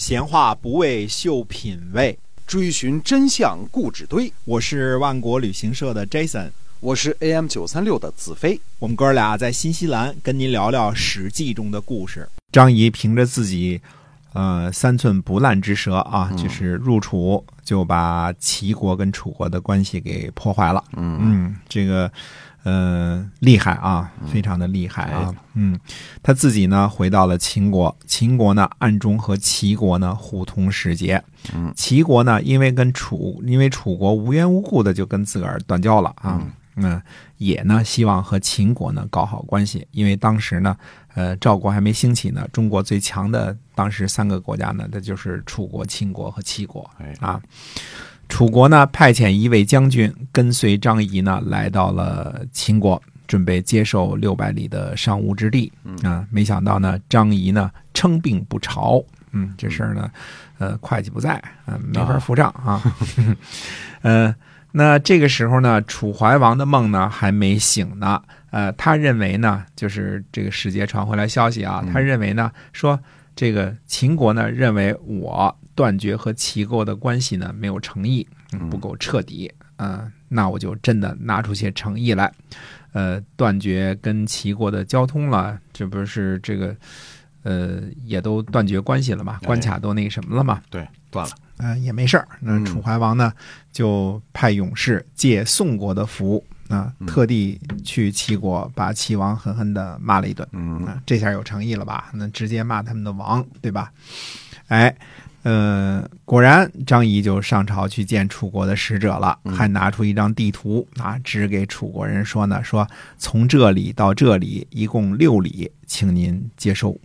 闲话不为秀品味，追寻真相固执堆。我是万国旅行社的 Jason，我是 AM 九三六的子飞。我们哥俩在新西兰跟您聊聊《史记》中的故事。张仪凭着自己呃三寸不烂之舌啊，就是入楚就把齐国跟楚国的关系给破坏了。嗯嗯，这个。呃，厉害啊，非常的厉害。啊，嗯，他自己呢回到了秦国，秦国呢暗中和齐国呢互通使节，嗯，齐国呢因为跟楚，因为楚国无缘无故的就跟自个儿断交了啊，嗯，也呢希望和秦国呢搞好关系，因为当时呢，呃，赵国还没兴起呢，中国最强的当时三个国家呢，那就是楚国、秦国和齐国，啊。楚国呢，派遣一位将军跟随张仪呢，来到了秦国，准备接受六百里的商务之地。啊，没想到呢，张仪呢称病不朝。嗯，这事儿呢，呃，会计不在，嗯，没法付账啊。呃，那这个时候呢，楚怀王的梦呢还没醒呢。呃，他认为呢，就是这个使节传回来消息啊，他认为呢，说这个秦国呢认为我。断绝和齐国的关系呢，没有诚意，不够彻底啊，那我就真的拿出些诚意来，呃，断绝跟齐国的交通了，这不是这个，呃，也都断绝关系了嘛，关卡都那什么了嘛，对，断了，嗯，也没事儿。那楚怀王呢，就派勇士借宋国的福啊，特地去齐国，把齐王狠狠的骂了一顿，嗯，这下有诚意了吧？那直接骂他们的王，对吧？哎。呃，果然，张仪就上朝去见楚国的使者了，还拿出一张地图啊，指给楚国人说呢，说从这里到这里一共六里，请您接收。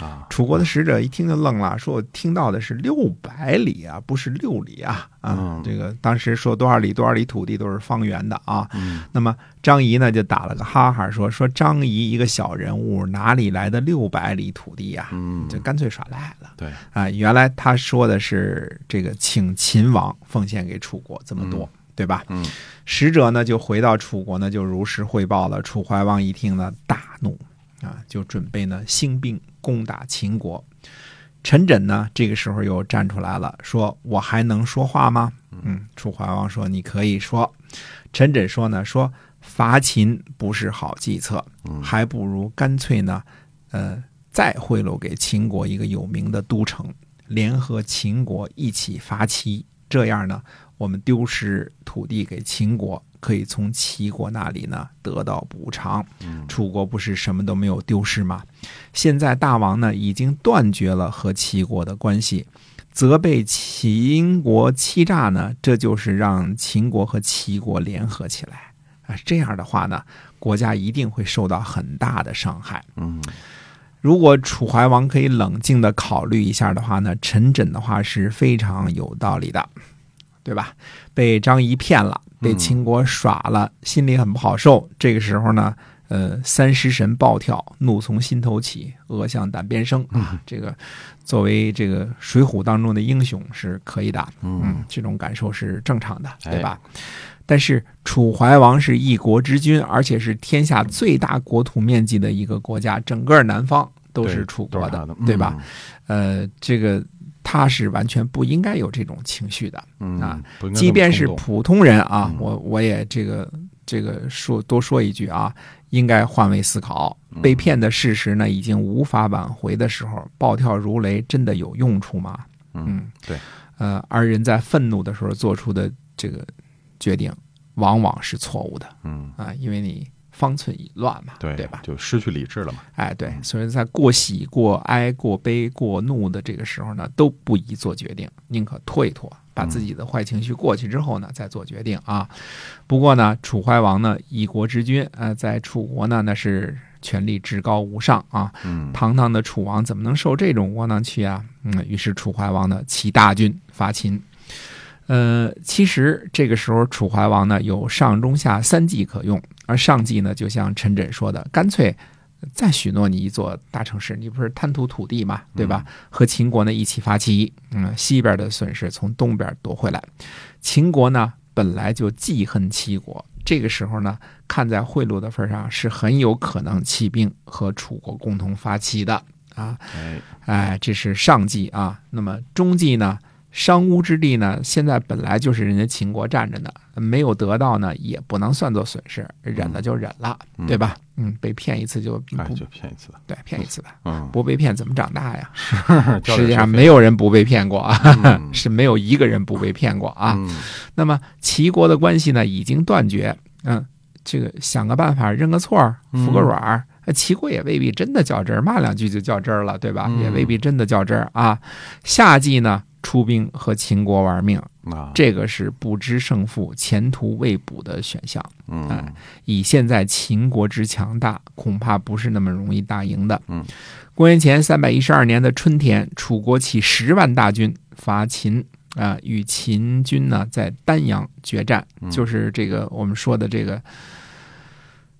啊！楚国的使者一听就愣了，说：“我听到的是六百里啊，不是六里啊！啊，这个当时说多少里多少里土地都是方圆的啊。”那么张仪呢就打了个哈哈，说：“说张仪一个小人物，哪里来的六百里土地呀？嗯，就干脆耍赖了。对啊，原来他说的是这个，请秦王奉献给楚国这么多，对吧？嗯，使者呢就回到楚国呢，就如实汇报了。楚怀王一听呢，大怒。啊，就准备呢兴兵攻打秦国。陈轸呢，这个时候又站出来了，说：“我还能说话吗？”嗯，楚怀王说：“你可以说。”陈轸说呢：“说伐秦不是好计策，还不如干脆呢，呃，再贿赂给秦国一个有名的都城，联合秦国一起伐齐。这样呢，我们丢失土地给秦国。”可以从齐国那里呢得到补偿，楚国不是什么都没有丢失吗？现在大王呢已经断绝了和齐国的关系，责备秦国欺诈呢，这就是让秦国和齐国联合起来啊！这样的话呢，国家一定会受到很大的伤害。嗯，如果楚怀王可以冷静的考虑一下的话呢，陈轸的话是非常有道理的。对吧？被张仪骗了，被秦国耍了，心里很不好受。这个时候呢，呃，三尸神暴跳，怒从心头起，恶向胆边生啊！这个作为这个《水浒》当中的英雄是可以的，嗯，这种感受是正常的，对吧？但是楚怀王是一国之君，而且是天下最大国土面积的一个国家，整个南方都是楚国的，对吧？呃，这个。他是完全不应该有这种情绪的啊！即便是普通人啊，我我也这个这个说多说一句啊，应该换位思考。被骗的事实呢，已经无法挽回的时候，暴跳如雷真的有用处吗？嗯，对。呃，而人在愤怒的时候做出的这个决定，往往是错误的。嗯啊，因为你。方寸已乱嘛，对对吧？就失去理智了嘛。哎，对，所以在过喜、过哀、过悲、过怒的这个时候呢，都不宜做决定，宁可拖一拖，把自己的坏情绪过去之后呢，再做决定啊。不过呢，楚怀王呢，一国之君，呃，在楚国呢，那是权力至高无上啊。嗯，堂堂的楚王怎么能受这种窝囊气啊？嗯，于是楚怀王呢，起大军伐秦。呃，其实这个时候楚怀王呢，有上中下三计可用。而上计呢，就像陈轸说的，干脆再许诺你一座大城市，你不是贪图土地嘛，对吧？和秦国呢一起发起，嗯，西边的损失从东边夺回来。秦国呢本来就记恨齐国，这个时候呢，看在贿赂的份上，是很有可能起兵和楚国共同发起的啊。哎，哎，这是上计啊。那么中计呢？商巫之地呢，现在本来就是人家秦国占着呢，没有得到呢，也不能算作损失，忍了就忍了，嗯对吧？嗯，被骗一次就就骗一次吧。对，骗一次吧，嗯，不被骗怎么长大呀？交世界上没有人不被骗过啊，嗯 是没有一个人不被骗过啊。嗯那么齐国的关系呢，已经断绝，嗯，这个想个办法认个错儿，服个软儿。呃齐国也未必真的较真儿，骂两句就较真儿了，对吧？嗯也未必真的较真儿啊。夏季呢，出兵和秦国玩命，啊，这个是不知胜负、前途未卜的选项。嗯哎以现在秦国之强大，恐怕不是那么容易打赢的。嗯，公元前三百一十二年的春天，楚国起十万大军伐秦。啊、与秦军呢在丹阳决战，嗯就是这个我们说的这个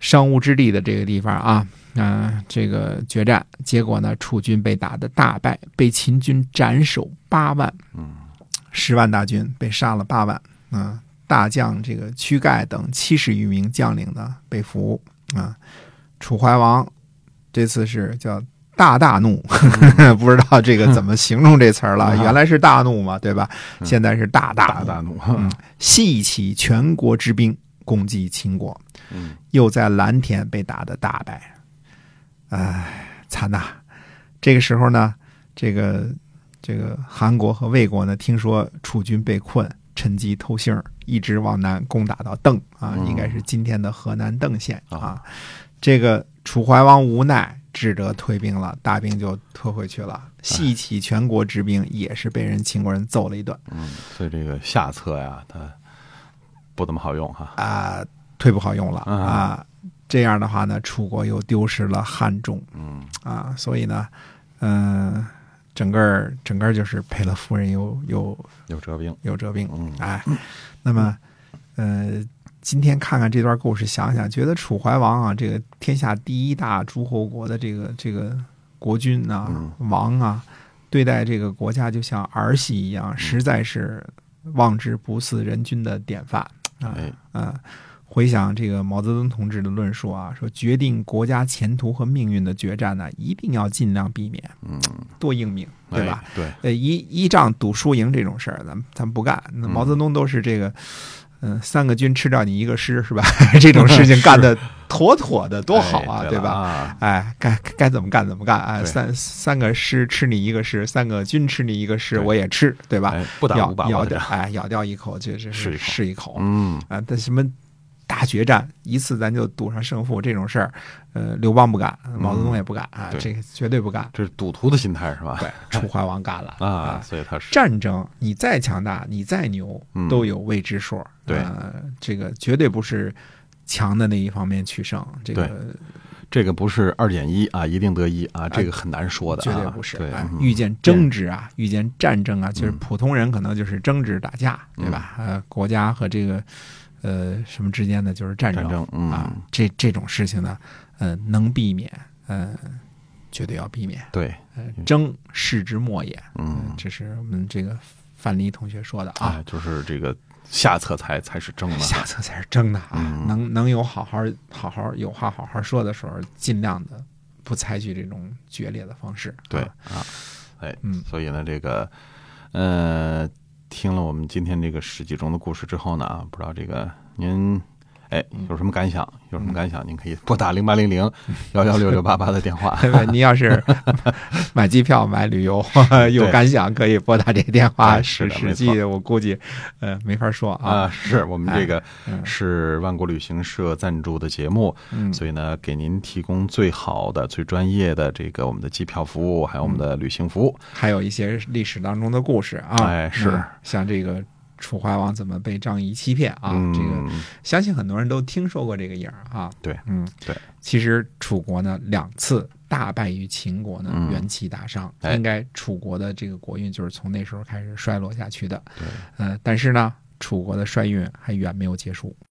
商务之地的这个地方啊，啊、这个决战，结果呢，楚军被打得大败，被秦军斩首八万，嗯十万大军被杀了八万，啊、大将这个屈盖等七十余名将领呢被俘，啊、楚怀王这次是叫大大怒，不知道这个怎么形容这词儿了，嗯原来是大怒嘛，对吧？嗯现在是大大，大大怒。嗯细起全国之兵攻击秦国，嗯。又在蓝田被打得大败，唉，惨呐！这个时候呢，这个这个韩国和魏国呢，听说楚军被困，趁机偷腥儿，一直往南攻打到邓啊，嗯。应该是今天的河南邓县啊。啊。这个楚怀王无奈，只得退兵了，大兵就退回去了。细起全国之兵，也是被人秦国人揍了一顿。嗯，所以这个下策呀，它不怎么好用哈。啊，忒不好用了啊啊。这样的话呢，楚国又丢失了汉中。嗯啊，所以呢，嗯、整个儿整个儿就是赔了夫人又又又折兵。又折兵，嗯哎，那么，呃，今天看看这段故事，想想觉得楚怀王啊，这个天下第一大诸侯国的这个这个国君啊、嗯王啊，对待这个国家就像儿戏一样，实在是望之不似人君的典范啊。哎，啊，回想这个毛泽东同志的论述啊，说决定国家前途和命运的决战呢，一定要尽量避免，嗯，多应命，对吧？哎？对，呃，一依仗赌输赢这种事儿，咱们咱们不干。那嗯毛泽东都是这个，嗯、三个军吃掉你一个师，是吧？这种事情干的妥妥的，多好啊，哎对吧？哎，该该怎么干怎么干，哎，三三个师吃你一个师，三个军吃你一个师，我也吃，对吧？哎，不打咬咬掉，哎，咬掉一口，这这是是一口，嗯，啊，但什么大决战一次咱就赌上胜负这种事儿，呃，刘邦不敢，毛泽东也不敢啊，这个绝对不敢。这是赌徒的心态是吧？对，楚怀王干了啊，所以他是战争你再强大，你再牛嗯，都有未知数。对呃，这个绝对不是强的那一方面取胜，这个这个不是二减一啊，一定得一啊，这个很难说的啊，绝对不是。对遇见争执啊，遇见战争啊，就是嗯普通人可能就是争执打架，对吧？呃，国家和这个呃什么之间的就是战战争，嗯，啊，这这种事情呢，呃，能避免，呃，绝对要避免。对，呃，争世之末也，嗯，这是我们这个范蠡同学说的啊哎，。就是这个下策才才是争的，下策才是争的啊！嗯能能有好好好好有话好好说的时候，尽量的不采取这种决裂的方式。对啊啊，哎，嗯所以呢，这个呃，听了我们今天这个十几中的故事之后呢，啊，不知道这个您哎有什么感想？有什么感想？您可以拨打零八零零幺幺六六八八的电话。您要是 买机票、买旅游 有感想，可以拨打这个电话。哎是史史记的没错我估计呃没法说啊，啊。是我们这个嗯是万国旅行社赞助的节目，嗯所以呢，给您提供最好的、最专业的这个我们的机票服务，还有我们的旅行服务。还有一些历史当中的故事啊，哎是嗯像这个楚怀王怎么被张仪欺骗啊，嗯，这个相信很多人都听说过这个影儿啊。对，嗯，对。其实楚国呢两次大败于秦国呢，嗯元气大伤，哎应该楚国的这个国运就是从那时候开始衰落下去的。对，呃，但是呢，楚国的衰运还远没有结束。